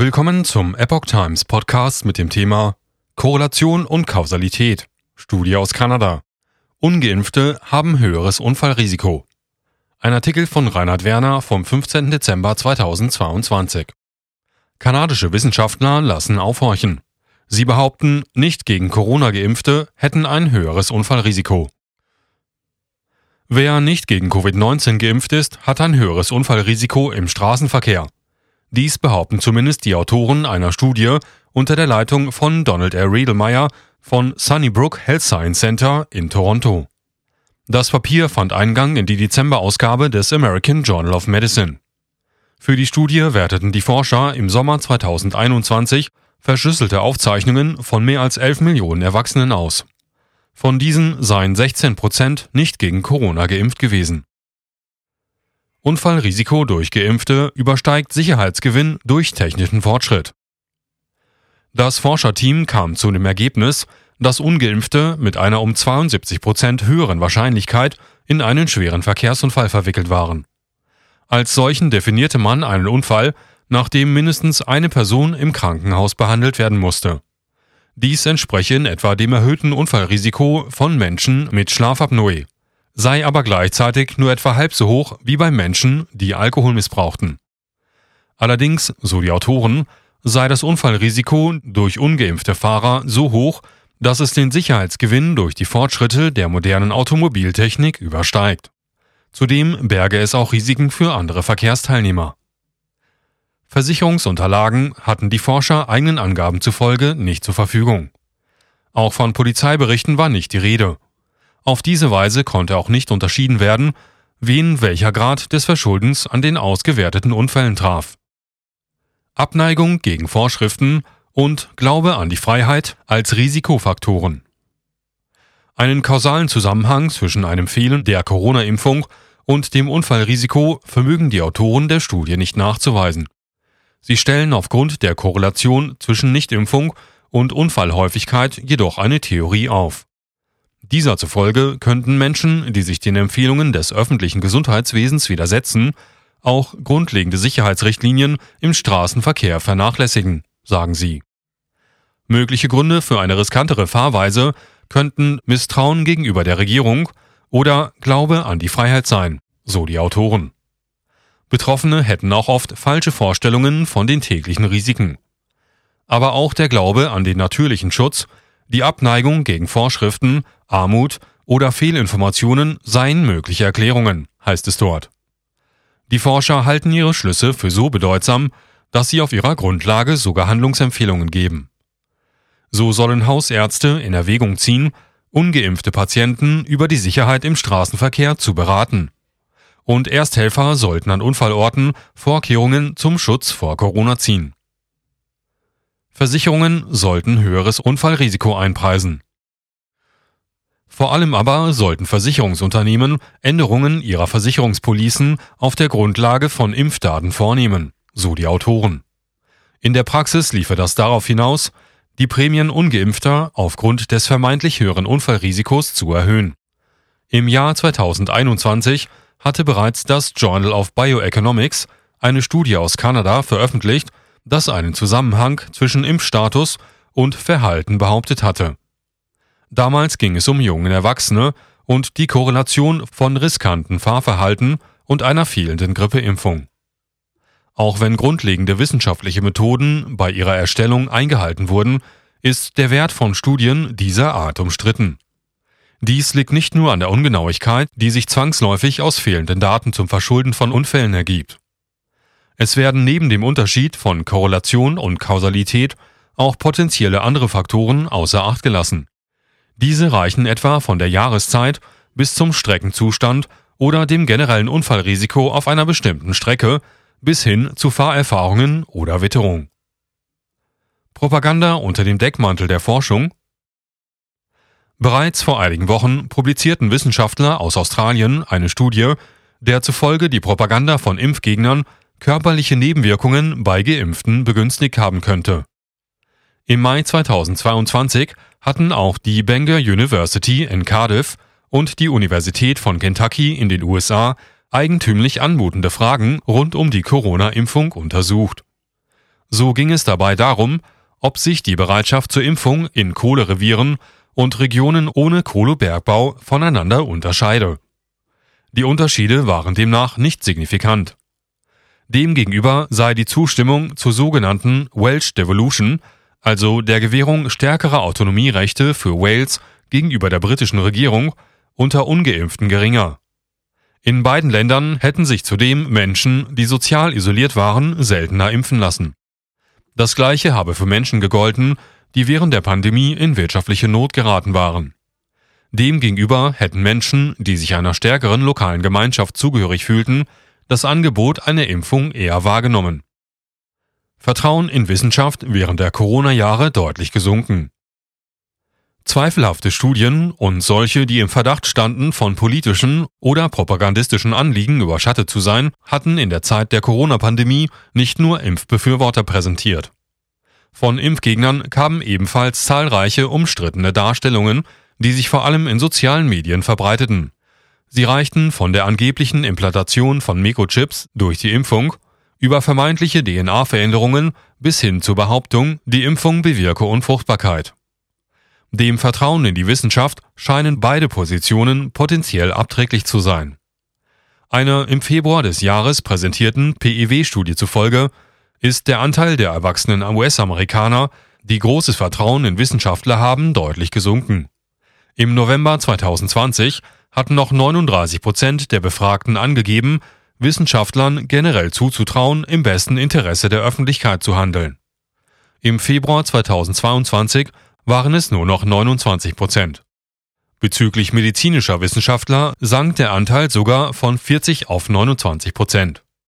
Willkommen zum Epoch Times Podcast mit dem Thema Korrelation und Kausalität. Studie aus Kanada. Ungeimpfte haben höheres Unfallrisiko. Ein Artikel von Reinhard Werner vom 15. Dezember 2022. Kanadische Wissenschaftler lassen aufhorchen. Sie behaupten, nicht gegen Corona geimpfte hätten ein höheres Unfallrisiko. Wer nicht gegen Covid-19 geimpft ist, hat ein höheres Unfallrisiko im Straßenverkehr. Dies behaupten zumindest die Autoren einer Studie unter der Leitung von Donald R. Riedelmeier von Sunnybrook Health Science Center in Toronto. Das Papier fand Eingang in die Dezemberausgabe des American Journal of Medicine. Für die Studie werteten die Forscher im Sommer 2021 verschlüsselte Aufzeichnungen von mehr als 11 Millionen Erwachsenen aus. Von diesen seien 16 Prozent nicht gegen Corona geimpft gewesen. Unfallrisiko durch Geimpfte übersteigt Sicherheitsgewinn durch technischen Fortschritt. Das Forscherteam kam zu dem Ergebnis, dass Ungeimpfte mit einer um 72 Prozent höheren Wahrscheinlichkeit in einen schweren Verkehrsunfall verwickelt waren. Als solchen definierte man einen Unfall, nachdem mindestens eine Person im Krankenhaus behandelt werden musste. Dies entspreche in etwa dem erhöhten Unfallrisiko von Menschen mit Schlafapnoe sei aber gleichzeitig nur etwa halb so hoch wie bei Menschen, die Alkohol missbrauchten. Allerdings, so die Autoren, sei das Unfallrisiko durch ungeimpfte Fahrer so hoch, dass es den Sicherheitsgewinn durch die Fortschritte der modernen Automobiltechnik übersteigt. Zudem berge es auch Risiken für andere Verkehrsteilnehmer. Versicherungsunterlagen hatten die Forscher eigenen Angaben zufolge nicht zur Verfügung. Auch von Polizeiberichten war nicht die Rede auf diese Weise konnte auch nicht unterschieden werden, wen welcher Grad des Verschuldens an den ausgewerteten Unfällen traf. Abneigung gegen Vorschriften und Glaube an die Freiheit als Risikofaktoren. Einen kausalen Zusammenhang zwischen einem Fehlen der Corona-Impfung und dem Unfallrisiko vermögen die Autoren der Studie nicht nachzuweisen. Sie stellen aufgrund der Korrelation zwischen Nichtimpfung und Unfallhäufigkeit jedoch eine Theorie auf. Dieser zufolge könnten Menschen, die sich den Empfehlungen des öffentlichen Gesundheitswesens widersetzen, auch grundlegende Sicherheitsrichtlinien im Straßenverkehr vernachlässigen, sagen sie. Mögliche Gründe für eine riskantere Fahrweise könnten Misstrauen gegenüber der Regierung oder Glaube an die Freiheit sein, so die Autoren. Betroffene hätten auch oft falsche Vorstellungen von den täglichen Risiken. Aber auch der Glaube an den natürlichen Schutz die Abneigung gegen Vorschriften, Armut oder Fehlinformationen seien mögliche Erklärungen, heißt es dort. Die Forscher halten ihre Schlüsse für so bedeutsam, dass sie auf ihrer Grundlage sogar Handlungsempfehlungen geben. So sollen Hausärzte in Erwägung ziehen, ungeimpfte Patienten über die Sicherheit im Straßenverkehr zu beraten. Und Ersthelfer sollten an Unfallorten Vorkehrungen zum Schutz vor Corona ziehen. Versicherungen sollten höheres Unfallrisiko einpreisen. Vor allem aber sollten Versicherungsunternehmen Änderungen ihrer Versicherungspolicen auf der Grundlage von Impfdaten vornehmen, so die Autoren. In der Praxis liefe das darauf hinaus, die Prämien ungeimpfter aufgrund des vermeintlich höheren Unfallrisikos zu erhöhen. Im Jahr 2021 hatte bereits das Journal of Bioeconomics eine Studie aus Kanada veröffentlicht, das einen Zusammenhang zwischen Impfstatus und Verhalten behauptet hatte. Damals ging es um junge Erwachsene und die Korrelation von riskanten Fahrverhalten und einer fehlenden Grippeimpfung. Auch wenn grundlegende wissenschaftliche Methoden bei ihrer Erstellung eingehalten wurden, ist der Wert von Studien dieser Art umstritten. Dies liegt nicht nur an der Ungenauigkeit, die sich zwangsläufig aus fehlenden Daten zum Verschulden von Unfällen ergibt. Es werden neben dem Unterschied von Korrelation und Kausalität auch potenzielle andere Faktoren außer Acht gelassen. Diese reichen etwa von der Jahreszeit bis zum Streckenzustand oder dem generellen Unfallrisiko auf einer bestimmten Strecke bis hin zu Fahrerfahrungen oder Witterung. Propaganda unter dem Deckmantel der Forschung Bereits vor einigen Wochen publizierten Wissenschaftler aus Australien eine Studie, der zufolge die Propaganda von Impfgegnern körperliche Nebenwirkungen bei Geimpften begünstigt haben könnte. Im Mai 2022 hatten auch die Bangor University in Cardiff und die Universität von Kentucky in den USA eigentümlich anmutende Fragen rund um die Corona-Impfung untersucht. So ging es dabei darum, ob sich die Bereitschaft zur Impfung in Kohlerevieren und Regionen ohne Kohlebergbau voneinander unterscheide. Die Unterschiede waren demnach nicht signifikant. Demgegenüber sei die Zustimmung zur sogenannten Welsh Devolution, also der Gewährung stärkerer Autonomierechte für Wales gegenüber der britischen Regierung, unter ungeimpften geringer. In beiden Ländern hätten sich zudem Menschen, die sozial isoliert waren, seltener impfen lassen. Das gleiche habe für Menschen gegolten, die während der Pandemie in wirtschaftliche Not geraten waren. Demgegenüber hätten Menschen, die sich einer stärkeren lokalen Gemeinschaft zugehörig fühlten, das Angebot einer Impfung eher wahrgenommen. Vertrauen in Wissenschaft während der Corona-Jahre deutlich gesunken. Zweifelhafte Studien und solche, die im Verdacht standen, von politischen oder propagandistischen Anliegen überschattet zu sein, hatten in der Zeit der Corona-Pandemie nicht nur Impfbefürworter präsentiert. Von Impfgegnern kamen ebenfalls zahlreiche umstrittene Darstellungen, die sich vor allem in sozialen Medien verbreiteten. Sie reichten von der angeblichen Implantation von Mikrochips durch die Impfung über vermeintliche DNA-Veränderungen bis hin zur Behauptung, die Impfung bewirke Unfruchtbarkeit. Dem Vertrauen in die Wissenschaft scheinen beide Positionen potenziell abträglich zu sein. Einer im Februar des Jahres präsentierten PEW-Studie zufolge ist der Anteil der erwachsenen US-Amerikaner, die großes Vertrauen in Wissenschaftler haben, deutlich gesunken. Im November 2020 hatten noch 39 Prozent der Befragten angegeben, Wissenschaftlern generell zuzutrauen, im besten Interesse der Öffentlichkeit zu handeln. Im Februar 2022 waren es nur noch 29 Prozent. Bezüglich medizinischer Wissenschaftler sank der Anteil sogar von 40 auf 29 Prozent.